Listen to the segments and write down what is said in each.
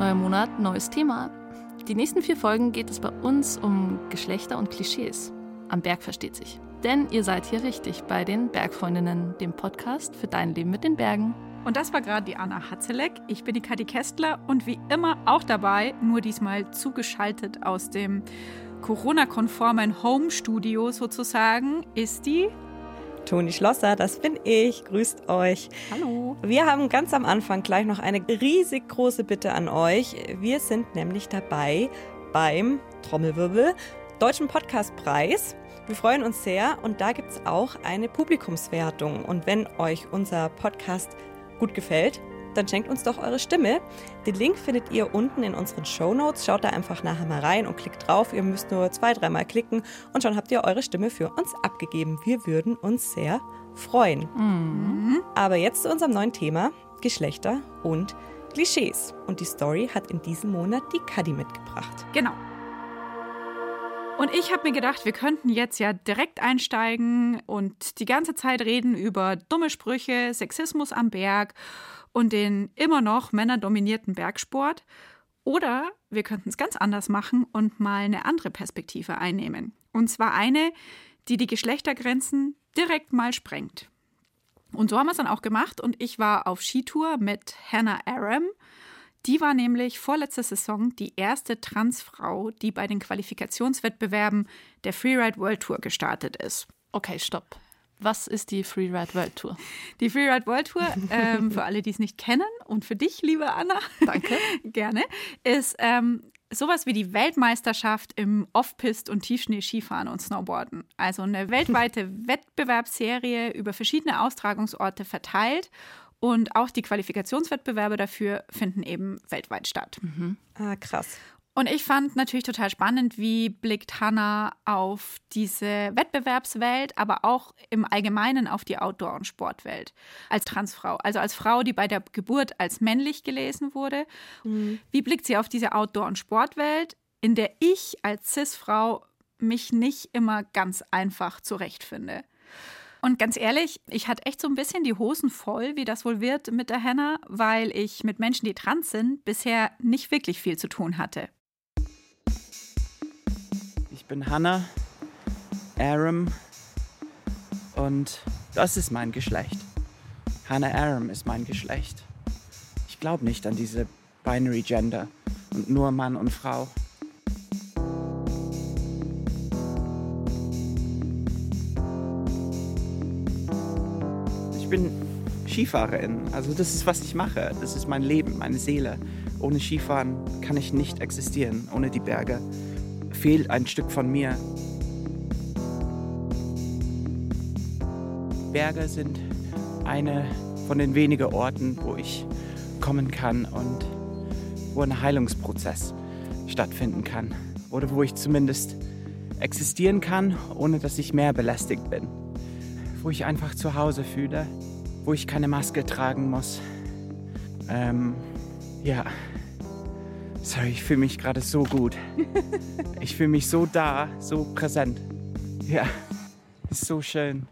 Neuer Monat, neues Thema. Die nächsten vier Folgen geht es bei uns um Geschlechter und Klischees. Am Berg versteht sich. Denn ihr seid hier richtig bei den Bergfreundinnen, dem Podcast für dein Leben mit den Bergen. Und das war gerade die Anna Hatzelek. Ich bin die Kathi Kästler und wie immer auch dabei, nur diesmal zugeschaltet aus dem Corona-konformen Home-Studio sozusagen, ist die Toni Schlosser, das bin ich. Grüßt euch. Hallo. Wir haben ganz am Anfang gleich noch eine riesig große Bitte an euch. Wir sind nämlich dabei beim Trommelwirbel Deutschen Podcastpreis. Wir freuen uns sehr und da gibt es auch eine Publikumswertung. Und wenn euch unser Podcast gut gefällt, dann schenkt uns doch eure Stimme. Den Link findet ihr unten in unseren Show Notes. Schaut da einfach nachher mal rein und klickt drauf. Ihr müsst nur zwei, dreimal klicken und schon habt ihr eure Stimme für uns abgegeben. Wir würden uns sehr freuen. Mhm. Aber jetzt zu unserem neuen Thema: Geschlechter und Klischees. Und die Story hat in diesem Monat die Kadi mitgebracht. Genau. Und ich habe mir gedacht, wir könnten jetzt ja direkt einsteigen und die ganze Zeit reden über dumme Sprüche, Sexismus am Berg und den immer noch männerdominierten Bergsport. Oder wir könnten es ganz anders machen und mal eine andere Perspektive einnehmen. Und zwar eine, die die Geschlechtergrenzen direkt mal sprengt. Und so haben wir es dann auch gemacht und ich war auf Skitour mit Hannah Aram die war nämlich vorletzte Saison die erste Transfrau, die bei den Qualifikationswettbewerben der Freeride World Tour gestartet ist. Okay, stopp. Was ist die Freeride World Tour? Die Freeride World Tour, ähm, für alle, die es nicht kennen und für dich, liebe Anna, danke, gerne, ist ähm, sowas wie die Weltmeisterschaft im Off-Pist und Tiefschnee-Skifahren und Snowboarden. Also eine weltweite Wettbewerbsserie über verschiedene Austragungsorte verteilt und auch die Qualifikationswettbewerbe dafür finden eben weltweit statt. Mhm. Ah, krass. Und ich fand natürlich total spannend, wie blickt Hannah auf diese Wettbewerbswelt, aber auch im Allgemeinen auf die Outdoor- und Sportwelt als Transfrau. Also als Frau, die bei der Geburt als männlich gelesen wurde. Mhm. Wie blickt sie auf diese Outdoor- und Sportwelt, in der ich als Cis-Frau mich nicht immer ganz einfach zurechtfinde? Und ganz ehrlich, ich hatte echt so ein bisschen die Hosen voll, wie das wohl wird mit der Hannah, weil ich mit Menschen, die trans sind, bisher nicht wirklich viel zu tun hatte. Ich bin Hannah Aram und das ist mein Geschlecht. Hannah Aram ist mein Geschlecht. Ich glaube nicht an diese Binary Gender und nur Mann und Frau. Bin Skifahrerin. Also das ist, was ich mache. Das ist mein Leben, meine Seele. Ohne Skifahren kann ich nicht existieren. Ohne die Berge fehlt ein Stück von mir. Berge sind eine von den wenigen Orten, wo ich kommen kann und wo ein Heilungsprozess stattfinden kann. Oder wo ich zumindest existieren kann, ohne dass ich mehr belästigt bin wo ich einfach zu Hause fühle, wo ich keine Maske tragen muss. Ähm, ja. Sorry, ich fühle mich gerade so gut. Ich fühle mich so da, so präsent. Ja, ist so schön.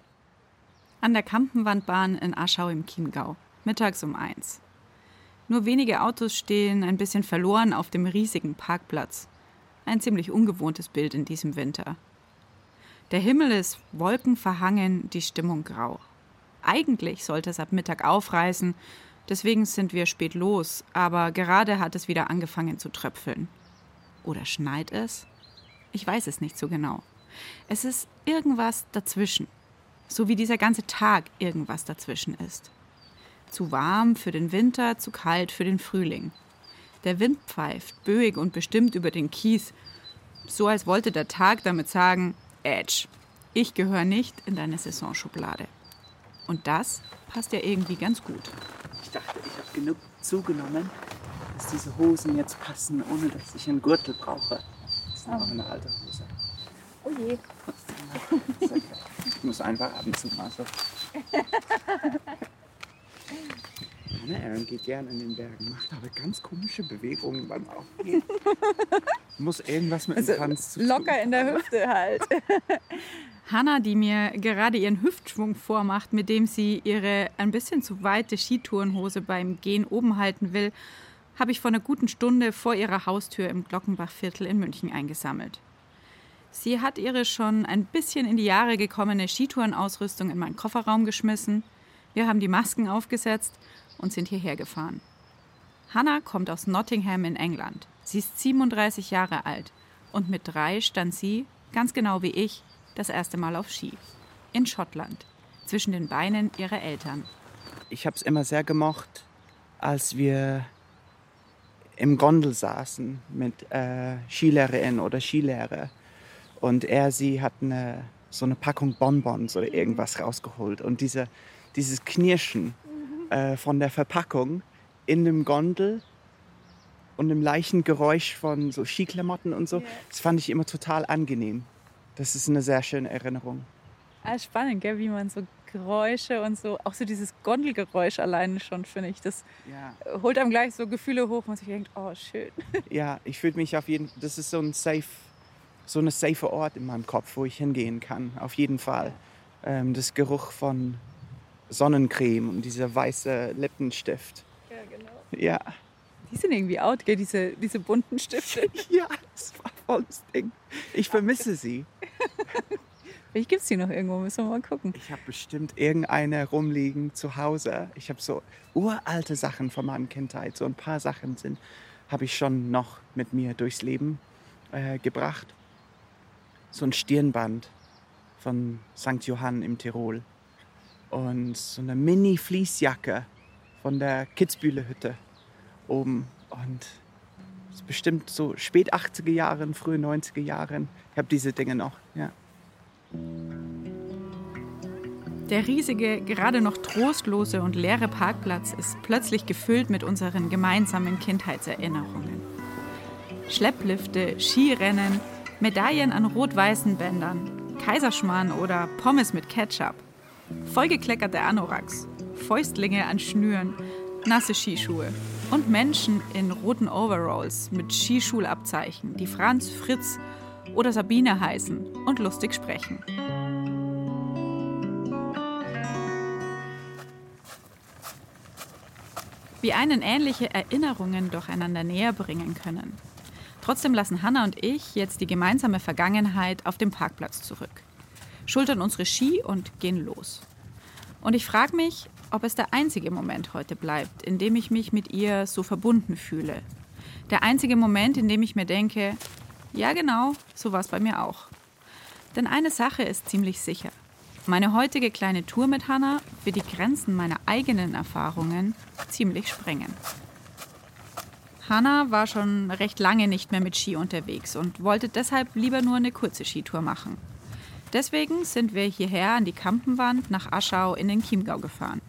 An der Kampenwandbahn in Aschau im Chiemgau, mittags um eins. Nur wenige Autos stehen ein bisschen verloren auf dem riesigen Parkplatz. Ein ziemlich ungewohntes Bild in diesem Winter. Der Himmel ist wolkenverhangen, die Stimmung grau. Eigentlich sollte es ab Mittag aufreißen, deswegen sind wir spät los, aber gerade hat es wieder angefangen zu tröpfeln. Oder schneit es? Ich weiß es nicht so genau. Es ist irgendwas dazwischen. So wie dieser ganze Tag irgendwas dazwischen ist. Zu warm für den Winter, zu kalt für den Frühling. Der Wind pfeift, böig und bestimmt über den Kies, so als wollte der Tag damit sagen, Edge. Ich gehöre nicht in deine Saisonschublade. Und das passt ja irgendwie ganz gut. Ich dachte, ich habe genug zugenommen, dass diese Hosen jetzt passen, ohne dass ich einen Gürtel brauche. Das ist einfach eine alte Hose. Oh je. Okay. Ich muss einfach ab und zu mal so. Ne, Aaron geht gern in den Bergen, macht aber ganz komische Bewegungen beim Aufgehen. Muss irgendwas mit also dem Tanz zu tun Locker in der Hüfte halt. Hanna, die mir gerade ihren Hüftschwung vormacht, mit dem sie ihre ein bisschen zu weite Skitourenhose beim Gehen oben halten will, habe ich vor einer guten Stunde vor ihrer Haustür im Glockenbachviertel in München eingesammelt. Sie hat ihre schon ein bisschen in die Jahre gekommene Skitourenausrüstung in meinen Kofferraum geschmissen. Wir haben die Masken aufgesetzt und sind hierher gefahren. Hannah kommt aus Nottingham in England. Sie ist 37 Jahre alt und mit drei stand sie, ganz genau wie ich, das erste Mal auf Ski. In Schottland, zwischen den Beinen ihrer Eltern. Ich habe es immer sehr gemocht, als wir im Gondel saßen mit äh, Skilehrerin oder Skilehrer und er, sie hat eine, so eine Packung Bonbons oder irgendwas rausgeholt und diese, dieses Knirschen äh, von der Verpackung in dem Gondel und dem leichten Geräusch von so Skiklamotten und so, das fand ich immer total angenehm. Das ist eine sehr schöne Erinnerung. Ah, spannend, gell? wie man so Geräusche und so, auch so dieses Gondelgeräusch alleine schon, finde ich. Das ja. holt einem gleich so Gefühle hoch, wo man sich denkt, oh, schön. Ja, ich fühle mich auf jeden Fall, das ist so ein safe, so eine safe Ort in meinem Kopf, wo ich hingehen kann, auf jeden Fall. Ähm, das Geruch von Sonnencreme und dieser weiße Lippenstift. Ja, genau. Ja. Die sind irgendwie out, gell, diese, diese bunten Stifte. ja, das war voll das Ding. Ich vermisse sie. Vielleicht gibt es die noch irgendwo, müssen wir mal gucken. Ich habe bestimmt irgendeine rumliegen zu Hause. Ich habe so uralte Sachen von meiner Kindheit. So ein paar Sachen sind, habe ich schon noch mit mir durchs Leben äh, gebracht. So ein Stirnband von St. Johann im Tirol. Und so eine Mini-Fließjacke von der Kitzbühler-Hütte oben. Und das ist bestimmt so spät 80er Jahren, frühe 90er Jahren. Ich habe diese Dinge noch, ja. Der riesige, gerade noch trostlose und leere Parkplatz ist plötzlich gefüllt mit unseren gemeinsamen Kindheitserinnerungen. Schlepplifte, Skirennen, Medaillen an rot-weißen Bändern, Kaiserschmarrn oder Pommes mit Ketchup, vollgekleckerte Anoraks, Fäustlinge an Schnüren, nasse Skischuhe und Menschen in roten Overalls mit Skischulabzeichen, die Franz, Fritz oder Sabine heißen und lustig sprechen. Wie einen ähnliche Erinnerungen doch einander näher bringen können. Trotzdem lassen Hanna und ich jetzt die gemeinsame Vergangenheit auf dem Parkplatz zurück, schultern unsere Ski und gehen los. Und ich frage mich, ob es der einzige Moment heute bleibt, in dem ich mich mit ihr so verbunden fühle. Der einzige Moment, in dem ich mir denke, ja, genau, so war es bei mir auch. Denn eine Sache ist ziemlich sicher. Meine heutige kleine Tour mit Hannah wird die Grenzen meiner eigenen Erfahrungen ziemlich sprengen. Hannah war schon recht lange nicht mehr mit Ski unterwegs und wollte deshalb lieber nur eine kurze Skitour machen. Deswegen sind wir hierher an die Kampenwand nach Aschau in den Chiemgau gefahren.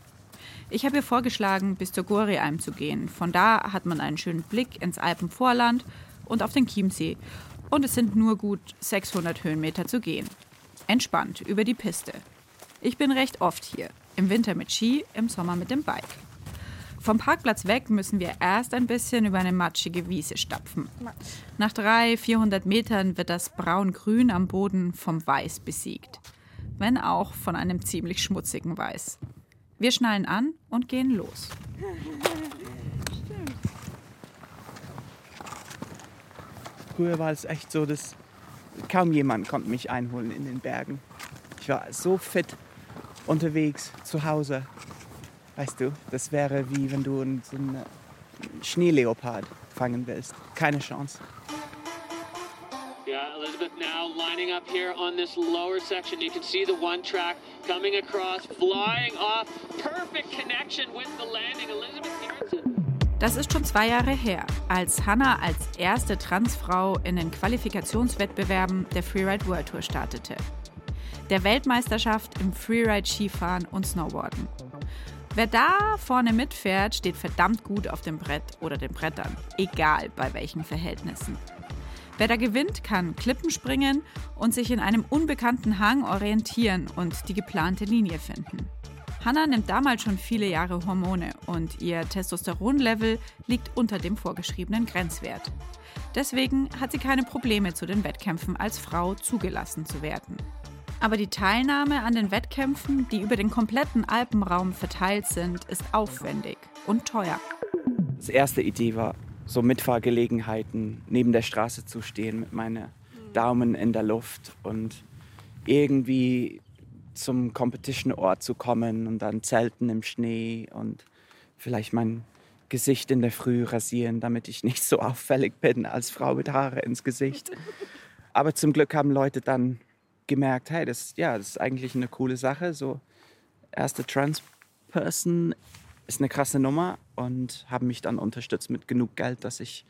Ich habe ihr vorgeschlagen, bis zur Gorialm zu gehen. Von da hat man einen schönen Blick ins Alpenvorland und auf den Chiemsee und es sind nur gut 600 Höhenmeter zu gehen. Entspannt über die Piste. Ich bin recht oft hier. Im Winter mit Ski, im Sommer mit dem Bike. Vom Parkplatz weg müssen wir erst ein bisschen über eine matschige Wiese stapfen. Nach 300, 400 Metern wird das Braun-Grün am Boden vom Weiß besiegt. Wenn auch von einem ziemlich schmutzigen Weiß. Wir schnallen an und gehen los. früher war es echt so, dass kaum jemand konnte mich einholen in den Bergen. Ich war so fit unterwegs zu Hause. Weißt du, das wäre wie wenn du so einen Schneeleopard fangen willst. Keine Chance. Yeah, Elizabeth now lining up here on this lower section. You can see the one track coming across, flying off. Perfect connection with the landing. Elizabeth Harrison. Das ist schon zwei Jahre her, als Hannah als erste Transfrau in den Qualifikationswettbewerben der Freeride World Tour startete. Der Weltmeisterschaft im Freeride-Skifahren und Snowboarden. Wer da vorne mitfährt, steht verdammt gut auf dem Brett oder den Brettern, egal bei welchen Verhältnissen. Wer da gewinnt, kann Klippen springen und sich in einem unbekannten Hang orientieren und die geplante Linie finden. Hannah nimmt damals schon viele Jahre Hormone und ihr Testosteronlevel liegt unter dem vorgeschriebenen Grenzwert. Deswegen hat sie keine Probleme zu den Wettkämpfen als Frau zugelassen zu werden. Aber die Teilnahme an den Wettkämpfen, die über den kompletten Alpenraum verteilt sind, ist aufwendig und teuer. Das erste Idee war, so Mitfahrgelegenheiten neben der Straße zu stehen mit meinen Daumen in der Luft und irgendwie zum Competition-Ort zu kommen und dann zelten im Schnee und vielleicht mein Gesicht in der Früh rasieren, damit ich nicht so auffällig bin als Frau mit Haare ins Gesicht. Aber zum Glück haben Leute dann gemerkt, hey, das, ja, das ist eigentlich eine coole Sache. So erste Trans-Person ist eine krasse Nummer und haben mich dann unterstützt mit genug Geld, dass ich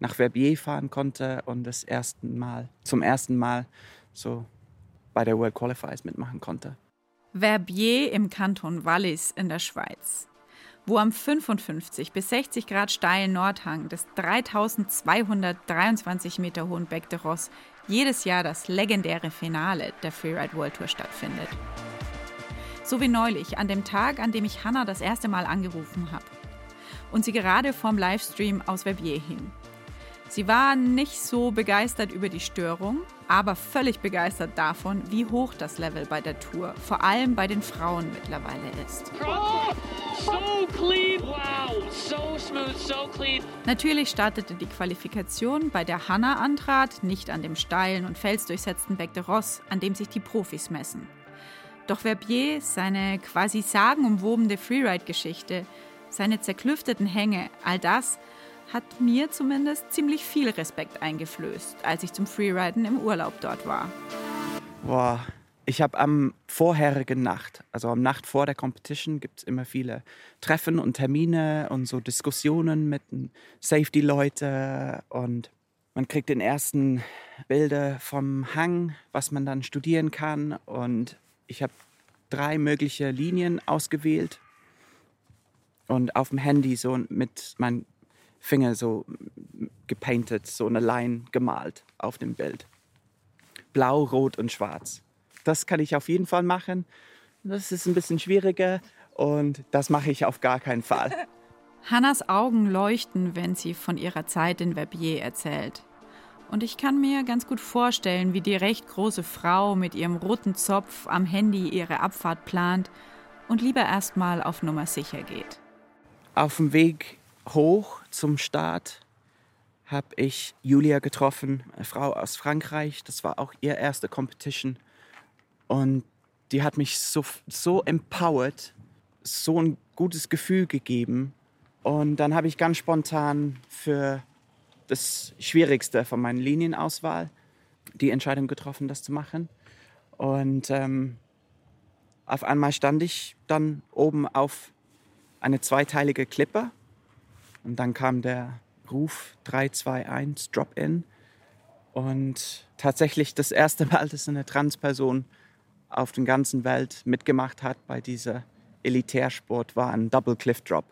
nach Verbier fahren konnte und das ersten Mal, zum ersten Mal so bei der World Qualifiers mitmachen konnte. Verbier im Kanton Wallis in der Schweiz, wo am 55 bis 60 Grad steilen Nordhang des 3223 Meter hohen Bec de Ross jedes Jahr das legendäre Finale der Freeride World Tour stattfindet. So wie neulich, an dem Tag, an dem ich Hannah das erste Mal angerufen habe und sie gerade vorm Livestream aus Verbier hing. Sie war nicht so begeistert über die Störung, aber völlig begeistert davon, wie hoch das Level bei der Tour, vor allem bei den Frauen mittlerweile ist. Oh, so clean. Wow, so smooth, so clean. Natürlich startete die Qualifikation, bei der Hannah antrat, nicht an dem steilen und felsdurchsetzten Bec de Ross, an dem sich die Profis messen. Doch Verbier, seine quasi sagenumwobene Freeride-Geschichte, seine zerklüfteten Hänge, all das hat mir zumindest ziemlich viel Respekt eingeflößt, als ich zum Freeriden im Urlaub dort war. Boah, ich habe am vorherigen Nacht, also am Nacht vor der Competition, gibt es immer viele Treffen und Termine und so Diskussionen mit Safety-Leuten und man kriegt den ersten Bilder vom Hang, was man dann studieren kann und ich habe drei mögliche Linien ausgewählt und auf dem Handy so mit meinem Finger so gepainted, so eine Line gemalt auf dem Bild. Blau, Rot und Schwarz. Das kann ich auf jeden Fall machen. Das ist ein bisschen schwieriger und das mache ich auf gar keinen Fall. Hannas Augen leuchten, wenn sie von ihrer Zeit in Verbier erzählt. Und ich kann mir ganz gut vorstellen, wie die recht große Frau mit ihrem roten Zopf am Handy ihre Abfahrt plant und lieber erstmal auf Nummer sicher geht. Auf dem Weg hoch zum Start habe ich Julia getroffen, eine Frau aus Frankreich. Das war auch ihr erste Competition. Und die hat mich so, so empowered, so ein gutes Gefühl gegeben. Und dann habe ich ganz spontan für das Schwierigste von meiner Linienauswahl die Entscheidung getroffen, das zu machen. Und ähm, auf einmal stand ich dann oben auf eine zweiteilige Klippe und dann kam der Ruf 321 Drop-In. Und tatsächlich das erste Mal, dass eine Transperson auf der ganzen Welt mitgemacht hat bei dieser Elitärsport, war ein Double Cliff Drop.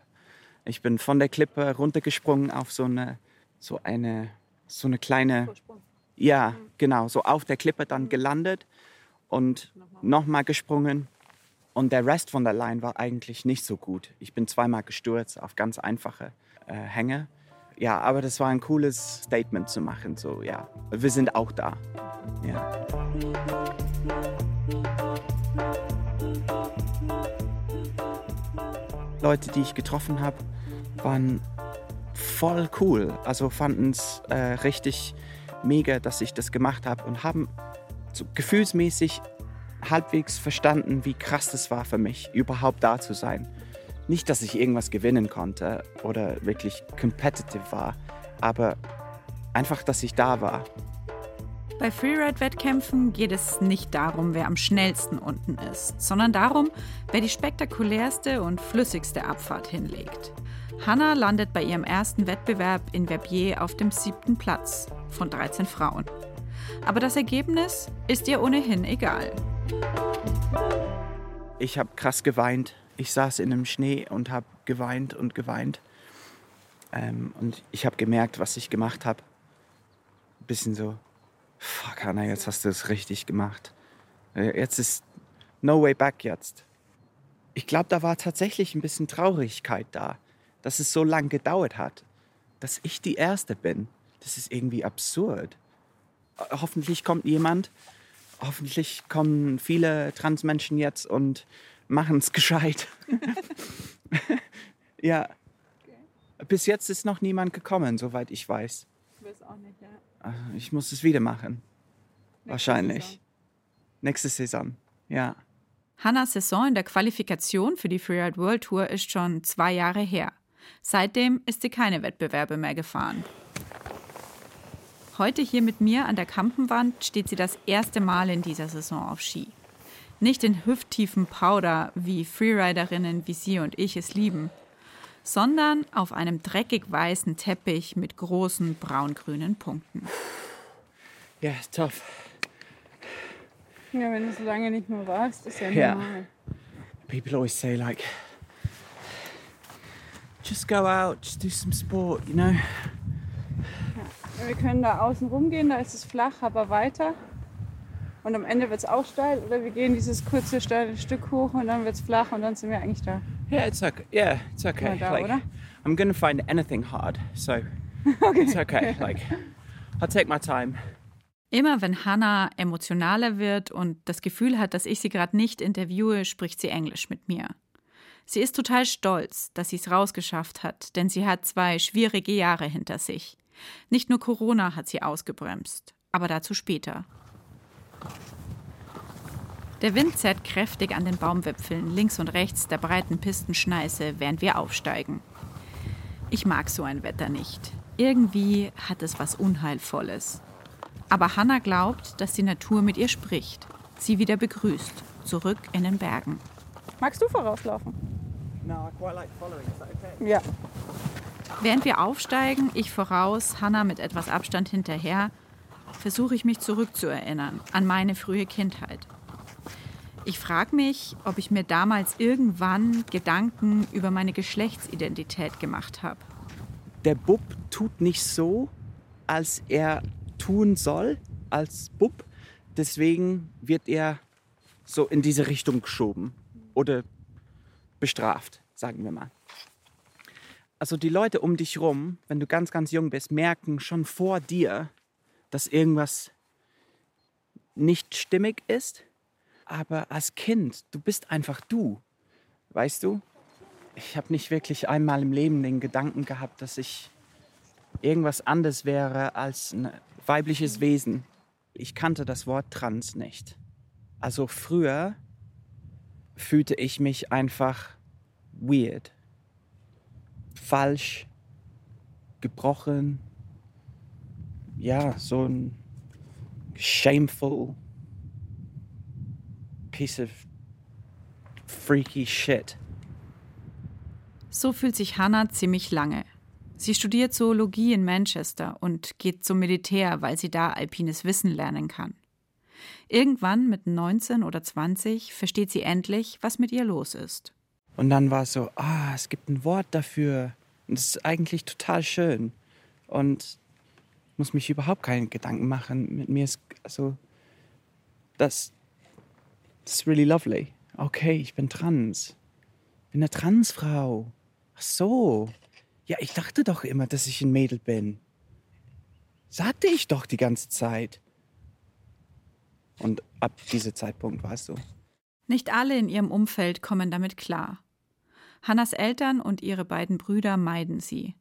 Ich bin von der Klippe runtergesprungen auf so eine, so eine, so eine kleine, ja, genau, so auf der Klippe dann gelandet und nochmal gesprungen und der Rest von der Line war eigentlich nicht so gut. Ich bin zweimal gestürzt auf ganz einfache äh, Hänge. Ja, aber das war ein cooles Statement zu machen. So, ja, wir sind auch da. Ja. Leute, die ich getroffen habe, waren voll cool. Also fanden es äh, richtig mega, dass ich das gemacht habe und haben so gefühlsmäßig halbwegs verstanden, wie krass das war für mich, überhaupt da zu sein. Nicht, dass ich irgendwas gewinnen konnte oder wirklich competitive war, aber einfach, dass ich da war. Bei Freeride-Wettkämpfen geht es nicht darum, wer am schnellsten unten ist, sondern darum, wer die spektakulärste und flüssigste Abfahrt hinlegt. Hannah landet bei ihrem ersten Wettbewerb in Verbier auf dem siebten Platz von 13 Frauen. Aber das Ergebnis ist ihr ohnehin egal. Ich habe krass geweint. Ich saß in dem Schnee und habe geweint und geweint. Ähm, und ich habe gemerkt, was ich gemacht habe. Bisschen so, fuck Hannah, jetzt hast du es richtig gemacht. Äh, jetzt ist no way back jetzt. Ich glaube, da war tatsächlich ein bisschen Traurigkeit da, dass es so lange gedauert hat, dass ich die Erste bin. Das ist irgendwie absurd. Hoffentlich kommt jemand, hoffentlich kommen viele Transmenschen jetzt und machen es gescheit. ja, bis jetzt ist noch niemand gekommen, soweit ich weiß. Ich weiß auch nicht, ja. Ah, Ich muss es wieder machen. Nächste Wahrscheinlich. Saison. Nächste Saison. Ja. Hannas Saison in der Qualifikation für die Freeride World Tour ist schon zwei Jahre her. Seitdem ist sie keine Wettbewerbe mehr gefahren. Heute hier mit mir an der Kampenwand steht sie das erste Mal in dieser Saison auf Ski. Nicht in hüfttiefen Powder, wie Freeriderinnen wie sie und ich es lieben, sondern auf einem dreckig weißen Teppich mit großen braun-grünen Punkten. Ja, tough. Ja, wenn du so lange nicht mehr warst, ist ja Ja. People always say like, just go out, just do some sport, you know. Wir können da außen rumgehen, da ist es flach, aber weiter. Und am Ende wird es auch steil. Oder wir gehen dieses kurze, steile Stück hoch und dann wird es flach und dann sind wir eigentlich da. Yeah, it's okay. Yeah, it's okay. da, like, oder? I'm gonna find anything hard, so it's okay. Like, I'll take my time. Immer wenn Hannah emotionaler wird und das Gefühl hat, dass ich sie gerade nicht interviewe, spricht sie Englisch mit mir. Sie ist total stolz, dass sie es rausgeschafft hat, denn sie hat zwei schwierige Jahre hinter sich. Nicht nur Corona hat sie ausgebremst, aber dazu später. Der Wind zerrt kräftig an den Baumwipfeln links und rechts der breiten Pistenschneiße, während wir aufsteigen. Ich mag so ein Wetter nicht. Irgendwie hat es was Unheilvolles. Aber Hannah glaubt, dass die Natur mit ihr spricht, sie wieder begrüßt, zurück in den Bergen. Magst du vorauslaufen? No, I quite like following. Is that okay? Ja. Während wir aufsteigen, ich voraus, Hannah mit etwas Abstand hinterher, versuche ich mich zurückzuerinnern an meine frühe Kindheit. Ich frage mich, ob ich mir damals irgendwann Gedanken über meine Geschlechtsidentität gemacht habe. Der Bub tut nicht so, als er tun soll, als Bub. Deswegen wird er so in diese Richtung geschoben oder bestraft, sagen wir mal. Also die Leute um dich rum, wenn du ganz, ganz jung bist, merken schon vor dir, dass irgendwas nicht stimmig ist. Aber als Kind, du bist einfach du. Weißt du? Ich habe nicht wirklich einmal im Leben den Gedanken gehabt, dass ich irgendwas anderes wäre als ein weibliches Wesen. Ich kannte das Wort trans nicht. Also früher fühlte ich mich einfach weird, falsch, gebrochen. Ja, so ein shameful piece of freaky shit. So fühlt sich Hannah ziemlich lange. Sie studiert Zoologie in Manchester und geht zum Militär, weil sie da alpines Wissen lernen kann. Irgendwann mit 19 oder 20 versteht sie endlich, was mit ihr los ist. Und dann war es so, ah, es gibt ein Wort dafür. Und es ist eigentlich total schön. Und muss mich überhaupt keine Gedanken machen. Mit mir ist, also, das, das ist really lovely. Okay, ich bin trans. Ich bin eine Transfrau. Ach so. Ja, ich dachte doch immer, dass ich ein Mädel bin. Sagte ich doch die ganze Zeit. Und ab diesem Zeitpunkt war es so. Nicht alle in ihrem Umfeld kommen damit klar. Hannas Eltern und ihre beiden Brüder meiden sie.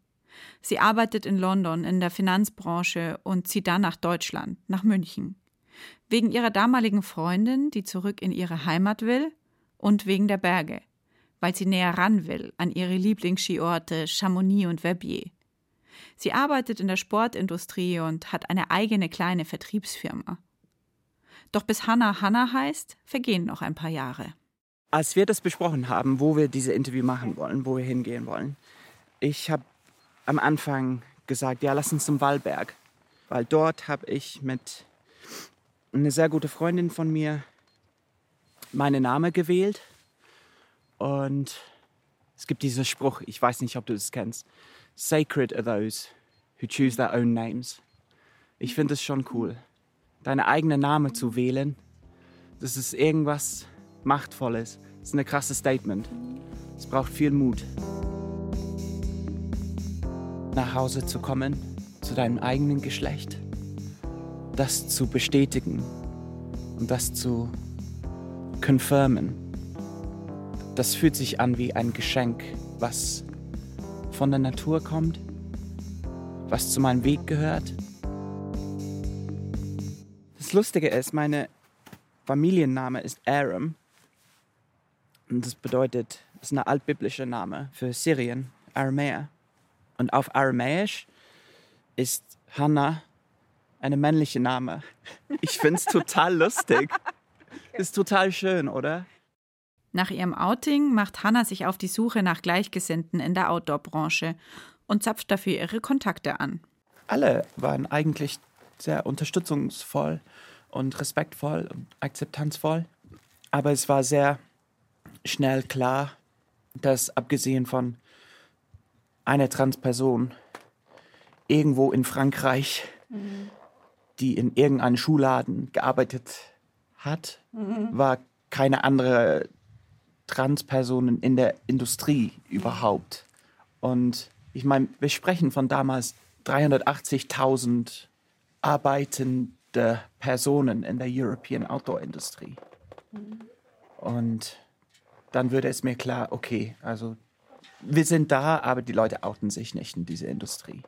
Sie arbeitet in London in der Finanzbranche und zieht dann nach Deutschland, nach München. Wegen ihrer damaligen Freundin, die zurück in ihre Heimat will, und wegen der Berge, weil sie näher ran will an ihre Lieblingsskiorte Chamonix und Verbier. Sie arbeitet in der Sportindustrie und hat eine eigene kleine Vertriebsfirma. Doch bis Hannah Hannah heißt, vergehen noch ein paar Jahre. Als wir das besprochen haben, wo wir diese Interview machen wollen, wo wir hingehen wollen, ich habe am Anfang gesagt, ja, lass uns zum Wallberg, weil dort habe ich mit einer sehr guten Freundin von mir meinen Namen gewählt und es gibt diesen Spruch, ich weiß nicht, ob du das kennst, sacred are those who choose their own names. Ich finde es schon cool, deine eigene Name zu wählen. Das ist irgendwas Machtvolles. Das ist ein krasses Statement. Es braucht viel Mut. Nach Hause zu kommen, zu deinem eigenen Geschlecht. Das zu bestätigen und das zu confirmen. Das fühlt sich an wie ein Geschenk, was von der Natur kommt, was zu meinem Weg gehört. Das Lustige ist, meine Familienname ist Aram. Und das bedeutet, das ist ein altbiblischer Name für Syrien, Aramäer. Und auf Aramäisch ist Hannah eine männliche Name. Ich finde es total lustig. Ist total schön, oder? Nach ihrem Outing macht Hannah sich auf die Suche nach Gleichgesinnten in der Outdoor-Branche und zapft dafür ihre Kontakte an. Alle waren eigentlich sehr unterstützungsvoll und respektvoll und akzeptanzvoll. Aber es war sehr schnell klar, dass abgesehen von einer Transperson irgendwo in Frankreich, mhm. die in irgendeinem Schuhladen gearbeitet hat, mhm. war keine andere Transpersonen in der Industrie überhaupt. Und ich meine, wir sprechen von damals 380.000 arbeitende Personen in der European Outdoor Industrie. Mhm. Und dann würde es mir klar, okay, also wir sind da, aber die Leute outen sich nicht in diese Industrie.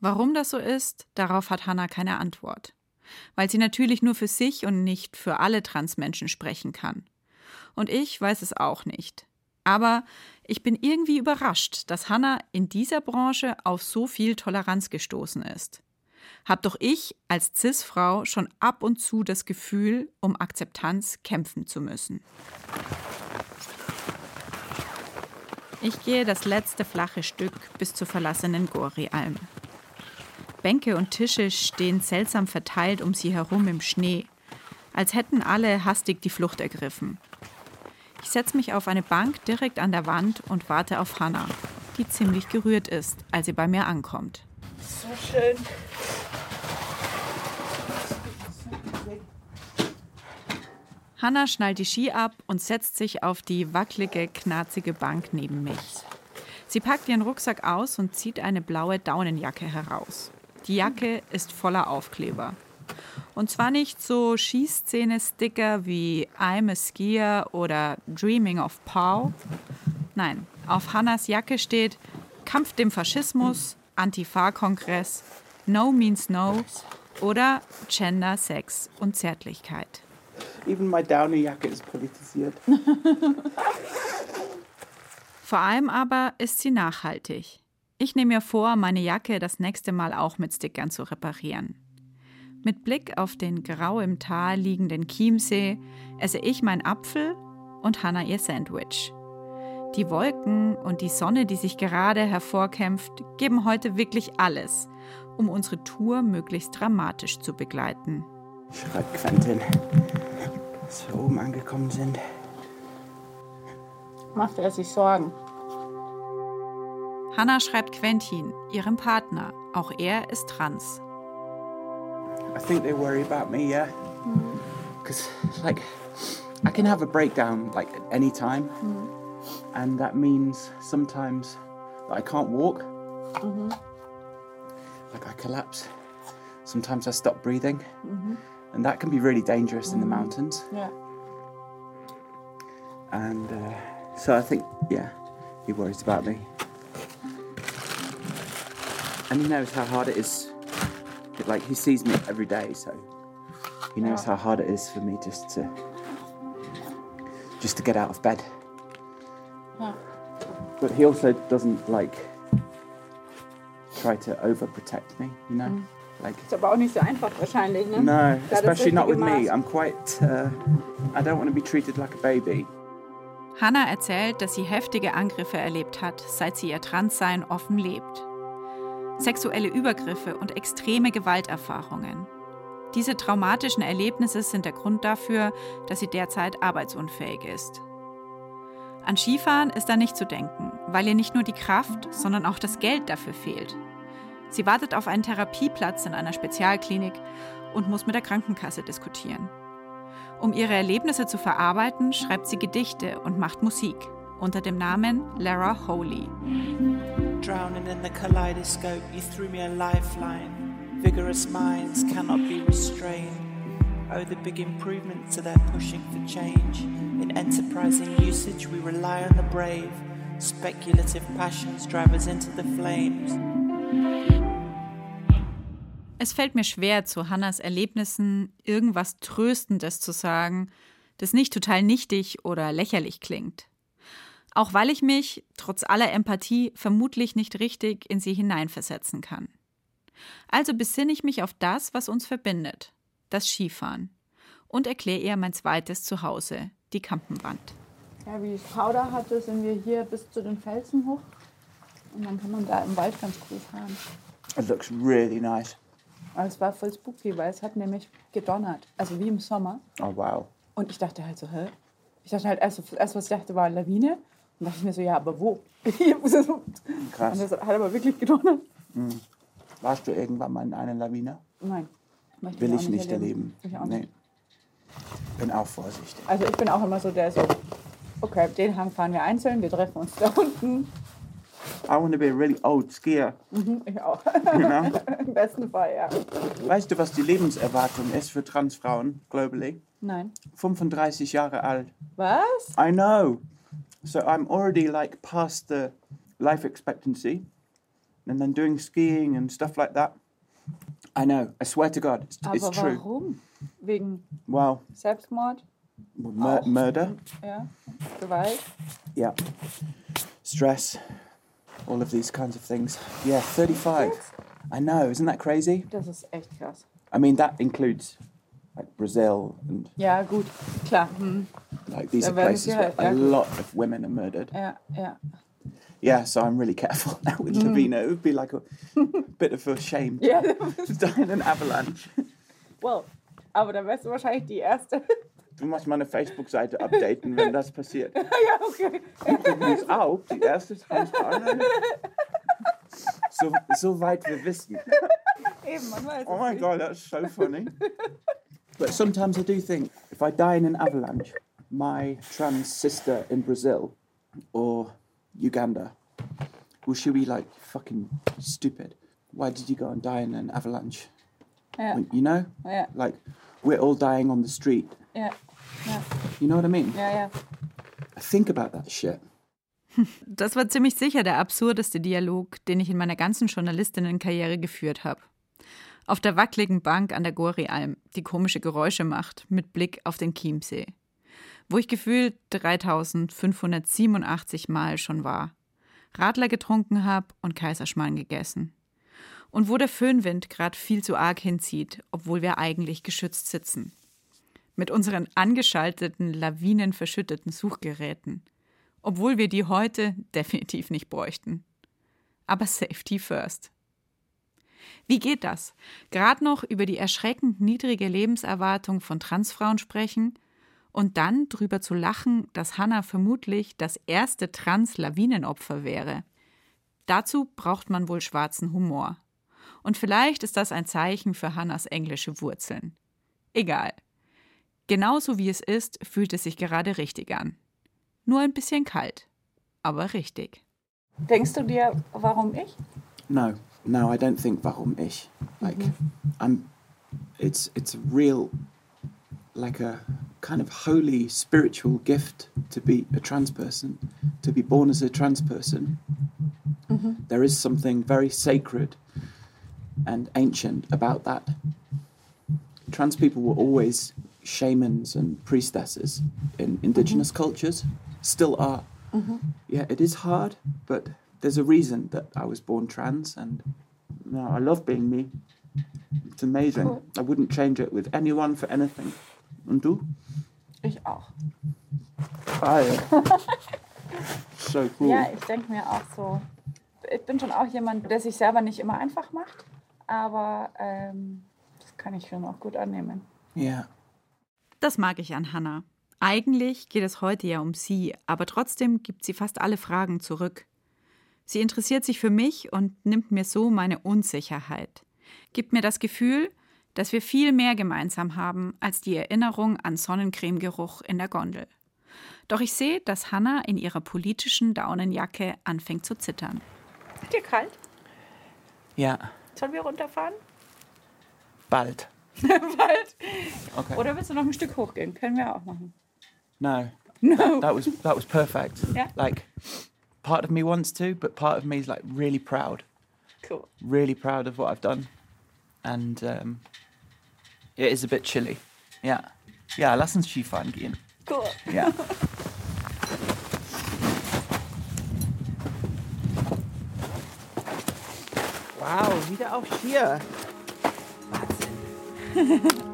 Warum das so ist, darauf hat Hannah keine Antwort. Weil sie natürlich nur für sich und nicht für alle Transmenschen sprechen kann. Und ich weiß es auch nicht. Aber ich bin irgendwie überrascht, dass Hannah in dieser Branche auf so viel Toleranz gestoßen ist. Hab doch ich als CIS-Frau schon ab und zu das Gefühl, um Akzeptanz kämpfen zu müssen. Ich gehe das letzte flache Stück bis zur verlassenen Gori-Alm. Bänke und Tische stehen seltsam verteilt um sie herum im Schnee, als hätten alle hastig die Flucht ergriffen. Ich setze mich auf eine Bank direkt an der Wand und warte auf Hannah, die ziemlich gerührt ist, als sie bei mir ankommt. So schön. Hanna schnallt die Ski ab und setzt sich auf die wackelige, knarzige Bank neben mich. Sie packt ihren Rucksack aus und zieht eine blaue Daunenjacke heraus. Die Jacke ist voller Aufkleber. Und zwar nicht so Skiszene-Sticker wie I'm a Skier oder Dreaming of Pau. Nein, auf Hannas Jacke steht Kampf dem Faschismus, Antifa-Kongress, No means No oder Gender, Sex und Zärtlichkeit. Even my Downy-Jacke ist politisiert. Vor allem aber ist sie nachhaltig. Ich nehme mir vor, meine Jacke das nächste Mal auch mit Stickern zu reparieren. Mit Blick auf den grau im Tal liegenden Chiemsee esse ich mein Apfel und Hannah ihr Sandwich. Die Wolken und die Sonne, die sich gerade hervorkämpft, geben heute wirklich alles, um unsere Tour möglichst dramatisch zu begleiten. Schreibt Quentin dass wir oben angekommen sind. Macht er sich Sorgen? Hannah schreibt Quentin, ihrem Partner. Auch er ist trans. I think they worry about me, yeah. Because, mm. like, I can have a breakdown like at any time, mm. and that means sometimes that I can't walk. Mm -hmm. Like I collapse. Sometimes I stop breathing. -hmm. And that can be really dangerous in the mountains. Yeah. And uh, so I think, yeah, he worries about me. And he knows how hard it is. Like he sees me every day, so he knows how hard it is for me just to just to get out of bed. Yeah. But he also doesn't like try to overprotect me, you know. Mm. Like, ist aber auch nicht so einfach wahrscheinlich, ne? No, especially not with me. I'm quite. Uh, I don't want to be treated like a baby. Hannah erzählt, dass sie heftige Angriffe erlebt hat, seit sie ihr Transsein offen lebt. Sexuelle Übergriffe und extreme Gewalterfahrungen. Diese traumatischen Erlebnisse sind der Grund dafür, dass sie derzeit arbeitsunfähig ist. An Skifahren ist da nicht zu denken, weil ihr nicht nur die Kraft, sondern auch das Geld dafür fehlt. Sie wartet auf einen Therapieplatz in einer Spezialklinik und muss mit der Krankenkasse diskutieren. Um ihre Erlebnisse zu verarbeiten, schreibt sie Gedichte und macht Musik unter dem Namen Lara Holy. Drowning in the kaleidoscope, you threw me a lifeline. Vigorous minds cannot be restrained. Oh, the big improvements are there pushing for change. In enterprising usage, we rely on the brave. Speculative passions drive us into the flames. Es fällt mir schwer, zu Hannas Erlebnissen irgendwas Tröstendes zu sagen, das nicht total nichtig oder lächerlich klingt. Auch weil ich mich, trotz aller Empathie, vermutlich nicht richtig in sie hineinversetzen kann. Also besinne ich mich auf das, was uns verbindet, das Skifahren, und erkläre ihr mein zweites Zuhause, die Kampenwand. Ja, wie ich Powder hatte, sind wir hier bis zu den Felsen hoch. Und dann kann man da im Wald ganz cool fahren. It looks really nice. Aber es war voll spooky, weil es hat nämlich gedonnert. Also wie im Sommer. Oh, wow. Und ich dachte halt so, hä? Ich dachte halt, erst, erst was ich dachte, war Lawine. Und dachte ich mir so, ja, aber wo? Und Krass. das hat aber wirklich gedonnert. Warst du irgendwann mal in einer Lawine? Nein. möchte Will ich nicht erleben. Ich auch nee. nicht. Bin auch vorsichtig. Also ich bin auch immer so der so, okay, den Hang fahren wir einzeln, wir treffen uns da unten. I want to be a really old skier. Mhm, Ich auch. Know? Im besten Fall, ja. weißt du, was die Lebenserwartung ist für Transfrauen globally? Nein. 35 Jahre alt. Was? I know. So I'm already like past the life expectancy, and then doing skiing and stuff like that. I know. I swear to God, it's, it's Aber true. warum? Wegen Well, Selbstmord? mur- murder, Ja. Gewalt? yeah, stress, all of these kinds of things. Yeah, 35. I know. Isn't that crazy? Das ist echt krass. I mean, that includes like Brazil and Ja, gut. Klar. Hm. like these Da are werden places sie where halt- a ja, gut. lot of women are murdered. Ja, ja. Yeah, so I'm really careful now with hmm. Lavina. It would be like a bit of a shame to die in an avalanche. well. Aber dann wärst du wahrscheinlich die Erste. Du musst meine Facebook-Seite updaten, wenn das passiert. ja, okay. Übrigens auch die erste. So, so weit wir wissen. Eben, man weiß Oh my nicht. god, that's so funny. But sometimes I do think if I die in an avalanche, my trans sister in Brazil or Uganda, will she be like fucking stupid? Why did you go and die in an avalanche? When- you know? ja, Like, we're all dying on the street. Ja, You know what I mean? ja, ja. I think about that shit. Das war ziemlich sicher der absurdeste Dialog, den ich in meiner ganzen Journalistinnenkarriere geführt habe. Auf der wackeligen Bank an der Gorialm, die komische Geräusche macht, mit Blick auf den Chiemsee. Wo ich gefühlt 3587 Mal schon war. Radler getrunken habe und Kaiserschmarrn gegessen. Und wo der Föhnwind gerade viel zu arg hinzieht, obwohl wir eigentlich geschützt sitzen. Mit unseren angeschalteten, lawinenverschütteten Suchgeräten obwohl wir die heute definitiv nicht bräuchten. Aber Safety first. Wie geht das? Gerade noch über die erschreckend niedrige Lebenserwartung von Transfrauen sprechen und dann drüber zu lachen, dass Hannah vermutlich das erste Trans-Lawinenopfer wäre. Dazu braucht man wohl schwarzen Humor. Und vielleicht ist das ein Zeichen für Hannas englische Wurzeln. Egal. Genauso wie es ist, fühlt es sich gerade richtig an. Nur ein bisschen kalt, aber richtig. Denkst du dir, warum ich? No, no, I don't think warum ich. Like, I'm. It's it's a real, like a kind of holy spiritual gift to be a trans person, to be born as a trans person. There is something very sacred and ancient about that. Trans people were always shamans and priestesses in indigenous cultures, still are. Yeah, it is hard, but there's a reason that I was born trans, and no, I love being me. It's amazing. Cool. I wouldn't change it with anyone for anything. And du? Ich auch. Ah, yeah. so cool. Ja, ich denke mir auch so. Ich bin schon auch jemand, der sich selber nicht immer einfach macht, aber ähm, das kann ich schon auch gut annehmen. yeah. Das mag ich an Hannah. Eigentlich geht es heute ja um sie, aber trotzdem gibt sie fast alle Fragen zurück. Sie interessiert sich für mich und nimmt mir so meine Unsicherheit. Gibt mir das Gefühl, dass wir viel mehr gemeinsam haben als die Erinnerung an Sonnencremegeruch in der Gondel. Doch ich sehe, dass Hannah in ihrer politischen Daunenjacke anfängt zu zittern. Ist dir kalt? Yeah. Sollen wir runterfahren? Bald. Bald. Okay. Oder willst du noch ein Stück hochgehen? Können wir auch machen. No. No. That, that was that was perfect. Yeah. Like part of me wants to, but part of me is like really proud. Cool. Really proud of what I've done. And um, it is a bit chilly. Yeah. Yeah, lass uns Skifahren gehen. Cool. Yeah. Wow, wieder auf Skier.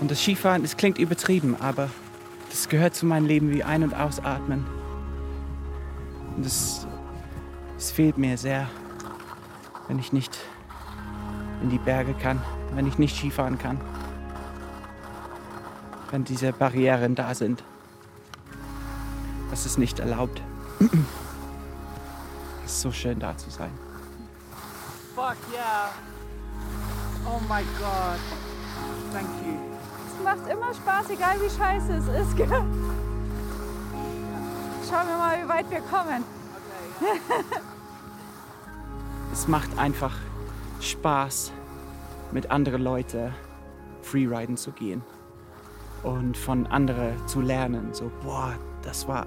Und das Skifahren, das klingt übertrieben, aber das gehört zu meinem Leben wie Ein- und Ausatmen. Und das, das fehlt mir sehr, wenn ich nicht in die Berge kann, wenn ich nicht Skifahren kann. Wenn diese Barrieren da sind. Das ist nicht erlaubt. Es ist so schön da zu sein. Fuck yeah! Oh my god! Thank you. Es macht immer Spaß, egal wie scheiße es ist. Gell? Schauen wir mal, wie weit wir kommen. Es macht einfach Spaß, mit anderen Leuten Freeriden zu gehen und von anderen zu lernen. So, boah, das war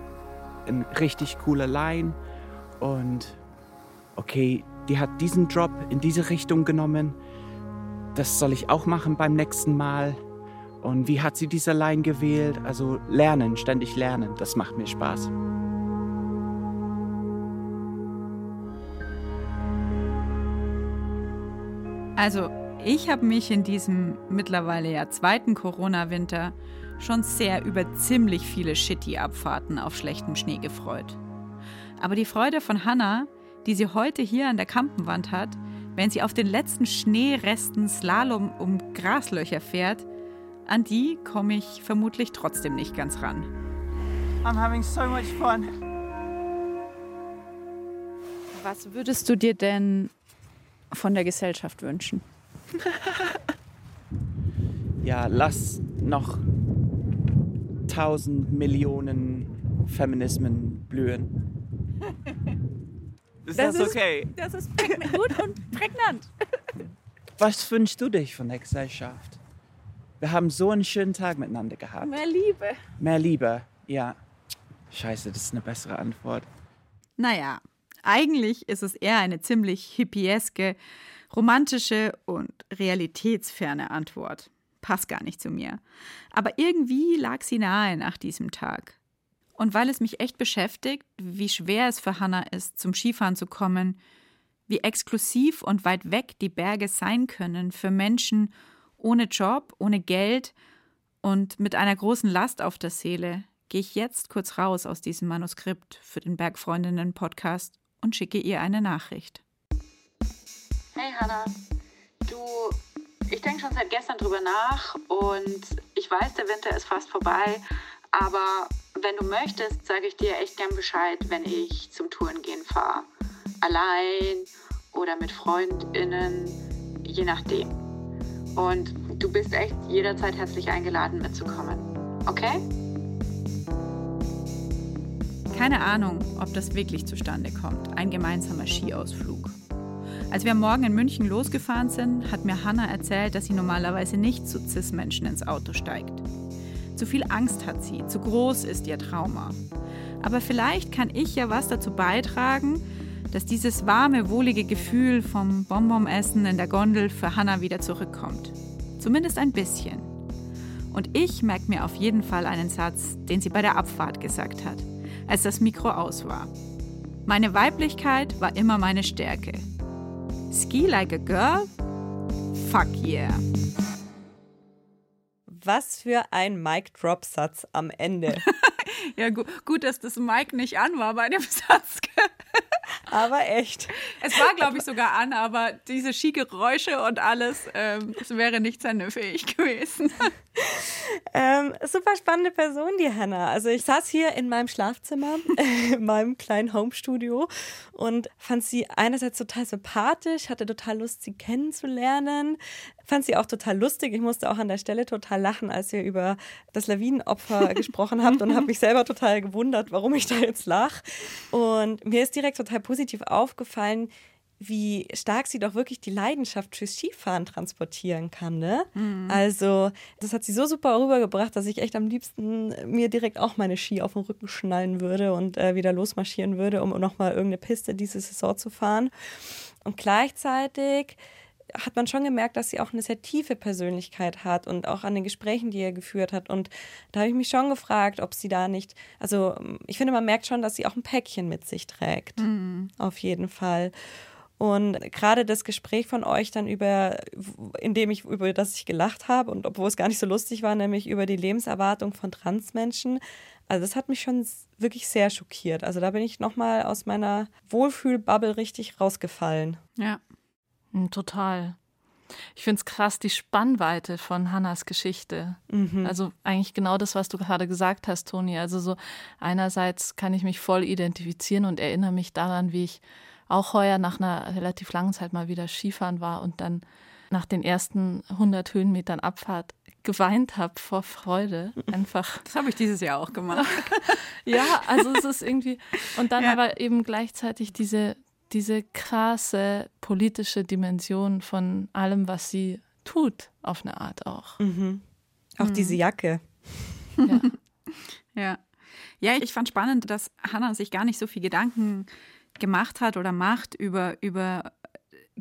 ein richtig cooler Line und okay, die hat diesen Drop in diese Richtung genommen. Das soll ich auch machen beim nächsten Mal. Und wie hat sie diese Line gewählt? Also lernen, ständig lernen, das macht mir Spaß. Also, ich habe mich in diesem mittlerweile ja zweiten Corona-Winter schon sehr über ziemlich viele Shitty-Abfahrten auf schlechtem Schnee gefreut. Aber die Freude von Hannah, die sie heute hier an der Kampenwand hat, wenn sie auf den letzten Schneeresten Slalom um Graslöcher fährt, an die komme ich vermutlich trotzdem nicht ganz ran. I'm having so much fun. Was würdest du dir denn von der Gesellschaft wünschen? Ja, lass noch tausend Millionen Feminismen blühen. Ist das, Das ist- okay? Das ist gut und prägnant. Was wünschst du dich von der Gesellschaft? Wir haben so einen schönen Tag miteinander gehabt. Mehr Liebe. Mehr Liebe, ja. Scheiße, das ist eine bessere Antwort. Naja, eigentlich ist es eher eine ziemlich hippieske, romantische und realitätsferne Antwort. Passt gar nicht zu mir. Aber irgendwie lag sie nahe nach diesem Tag. Und weil es mich echt beschäftigt, wie schwer es für Hannah ist, zum Skifahren zu kommen, wie exklusiv und weit weg die Berge sein können für Menschen ohne Job, ohne Geld und mit einer großen Last auf der Seele, gehe ich jetzt kurz raus aus diesem Manuskript für den Bergfreundinnen-Podcast und schicke ihr eine Nachricht. Hey Hanna, du, ich denke schon seit gestern drüber nach und ich weiß, der Winter ist fast vorbei, aber wenn du möchtest, sage ich dir echt gern Bescheid, wenn ich zum Tourengehen fahre. Allein oder mit FreundInnen, je nachdem. Und du bist echt jederzeit herzlich eingeladen mitzukommen. Okay? Keine Ahnung, ob das wirklich zustande kommt, ein gemeinsamer Skiausflug. Als wir am Morgen in München losgefahren sind, hat mir Hannah erzählt, dass sie normalerweise nicht zu CIS-Menschen ins Auto steigt. Zu viel Angst hat sie, zu groß ist ihr Trauma. Aber vielleicht kann ich ja was dazu beitragen, dass dieses warme, wohlige Gefühl vom Bonbon-Essen in der Gondel für Hannah wieder zurückkommt. Zumindest ein bisschen. Und ich merke mir auf jeden Fall einen Satz, den sie bei der Abfahrt gesagt hat, als das Mikro aus war. Meine Weiblichkeit war immer meine Stärke. Ski like a girl? Fuck yeah. Was für ein Mic-Drop-Satz am Ende. Ja, gu gut, dass das Mic nicht an war bei dem Satz. Aber echt. Es war, glaube ich, sogar an, aber diese Skigeräusche und alles, ähm, es wäre nicht fähig gewesen. Ähm, super spannende Person, die Hannah. Also ich saß hier in meinem Schlafzimmer, in meinem kleinen Homestudio und fand sie einerseits total sympathisch, hatte total Lust, sie kennenzulernen. Fand sie auch total lustig. Ich musste auch an der Stelle total lachen, als ihr über das Lawinenopfer gesprochen habt und habe mich selber total gewundert, warum ich da jetzt lach. Und mir ist direkt total positiv aufgefallen, wie stark sie doch wirklich die Leidenschaft fürs Skifahren transportieren kann. Ne? Mhm. Also, das hat sie so super rübergebracht, dass ich echt am liebsten mir direkt auch meine Ski auf den Rücken schnallen würde und äh, wieder losmarschieren würde, um nochmal irgendeine Piste diese Saison zu fahren. Und gleichzeitig hat man schon gemerkt, dass sie auch eine sehr tiefe Persönlichkeit hat und auch an den Gesprächen, die er geführt hat. Und da habe ich mich schon gefragt, ob sie da nicht, also ich finde, man merkt schon, dass sie auch ein Päckchen mit sich trägt. Mhm. Auf jeden Fall. Und gerade das Gespräch von euch dann über, in dem ich, über das ich gelacht habe und obwohl es gar nicht so lustig war, nämlich über die Lebenserwartung von Transmenschen, also das hat mich schon wirklich sehr schockiert. Also da bin ich nochmal aus meiner Wohlfühlbubble richtig rausgefallen. Ja. Hm, total. Ich finde es krass, die Spannweite von Hannas Geschichte. Mhm. Also eigentlich genau das, was du gerade gesagt hast, Toni. Also so einerseits kann ich mich voll identifizieren und erinnere mich daran, wie ich auch heuer nach einer relativ langen Zeit mal wieder Skifahren war und dann nach den ersten 100 Höhenmetern Abfahrt geweint habe vor Freude. Einfach. Das habe ich dieses Jahr auch gemacht. ja, also es ist irgendwie. Und dann ja. aber eben gleichzeitig diese, diese krasse politische Dimension von allem, was sie tut, auf eine Art auch. Mhm. Auch mhm. diese Jacke. Ja. ja. Ja, ich fand spannend, dass Hannah sich gar nicht so viel Gedanken gemacht hat oder macht über, über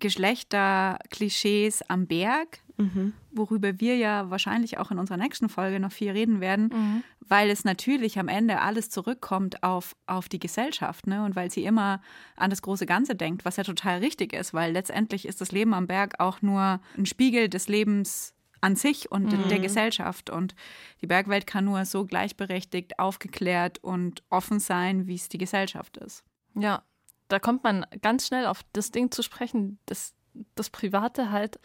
Geschlechterklischees am Berg, mhm. worüber wir ja wahrscheinlich auch in unserer nächsten Folge noch viel reden werden, mhm. weil es natürlich am Ende alles zurückkommt auf, auf die Gesellschaft ne? und weil sie immer an das große Ganze denkt, was ja total richtig ist, weil letztendlich ist das Leben am Berg auch nur ein Spiegel des Lebens an sich und mhm. der Gesellschaft. Und die Bergwelt kann nur so gleichberechtigt, aufgeklärt und offen sein, wie es die Gesellschaft ist. Ja, da kommt man ganz schnell auf das Ding zu sprechen, dass das Private halt,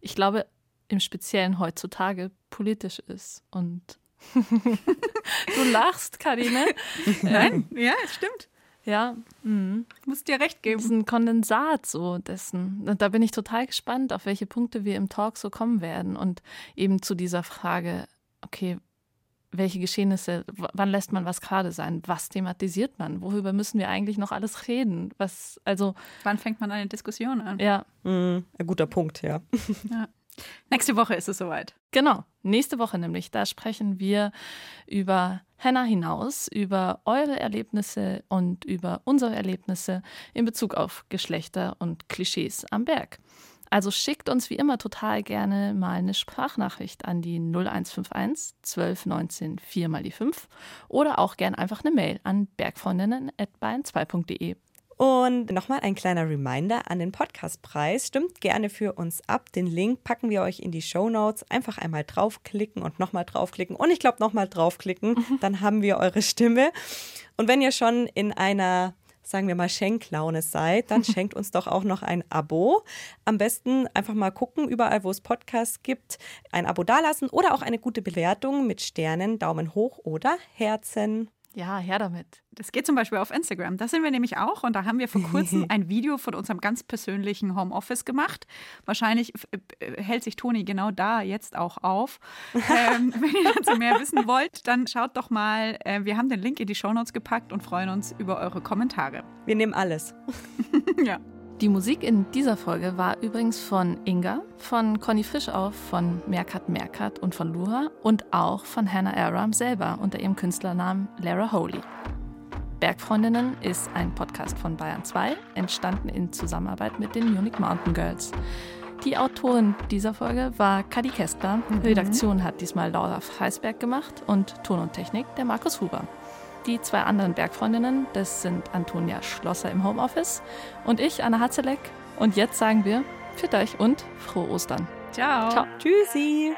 ich glaube, im Speziellen heutzutage politisch ist. Und du lachst, Karine. Nein, ähm, ja, es stimmt. Ja, mhm. muss dir recht geben. Das ist ein Kondensat so dessen. Und da bin ich total gespannt, auf welche Punkte wir im Talk so kommen werden. Und eben zu dieser Frage, okay, welche Geschehnisse, wann lässt man was gerade sein? Was thematisiert man? Worüber müssen wir eigentlich noch alles reden? Was, also. Wann fängt man eine Diskussion an? Ja. Mhm, ein guter Punkt, ja. ja. Nächste Woche ist es soweit. Genau, nächste Woche nämlich. Da sprechen wir über Hannah hinaus, über eure Erlebnisse und über unsere Erlebnisse in Bezug auf Geschlechter und Klischees am Berg. Also schickt uns wie immer total gerne mal eine Sprachnachricht an die 0151 1219 4 mal die 5 oder auch gerne einfach eine Mail an bergfreundinnen.bayern2.de. Und nochmal ein kleiner Reminder an den Podcastpreis. Stimmt gerne für uns ab. Den Link packen wir euch in die Show Notes. Einfach einmal draufklicken und nochmal draufklicken. Und ich glaube, nochmal draufklicken. Dann haben wir eure Stimme. Und wenn ihr schon in einer sagen wir mal, Schenklaune seid, dann schenkt uns doch auch noch ein Abo. Am besten einfach mal gucken, überall, wo es Podcasts gibt, ein Abo dalassen oder auch eine gute Bewertung mit Sternen, Daumen hoch oder Herzen. Ja, her damit. Das geht zum Beispiel auf Instagram. Da sind wir nämlich auch und da haben wir vor kurzem ein Video von unserem ganz persönlichen Homeoffice gemacht. Wahrscheinlich äh, hält sich Toni genau da jetzt auch auf. ähm, wenn ihr dazu mehr wissen wollt, dann schaut doch mal. Äh, wir haben den Link in die Shownotes gepackt und freuen uns über eure Kommentare. Wir nehmen alles. ja. Die Musik in dieser Folge war übrigens von Inga, von Conny Fischauf, von Merkat Merkat und von Lura und auch von Hannah Aram selber unter ihrem Künstlernamen Lara Holy. Bergfreundinnen ist ein Podcast von Bayern 2, entstanden in Zusammenarbeit mit den Munich Mountain Girls. Die Autorin dieser Folge war Kadi Kestler. Mhm. Redaktion hat diesmal Laura Freisberg gemacht und Ton und Technik der Markus Huber. Die zwei anderen Bergfreundinnen, das sind Antonia Schlosser im Homeoffice und ich, Anna Hatzeleck. Und jetzt sagen wir, für euch und frohe Ostern. Ciao. Ciao. Tschüssi.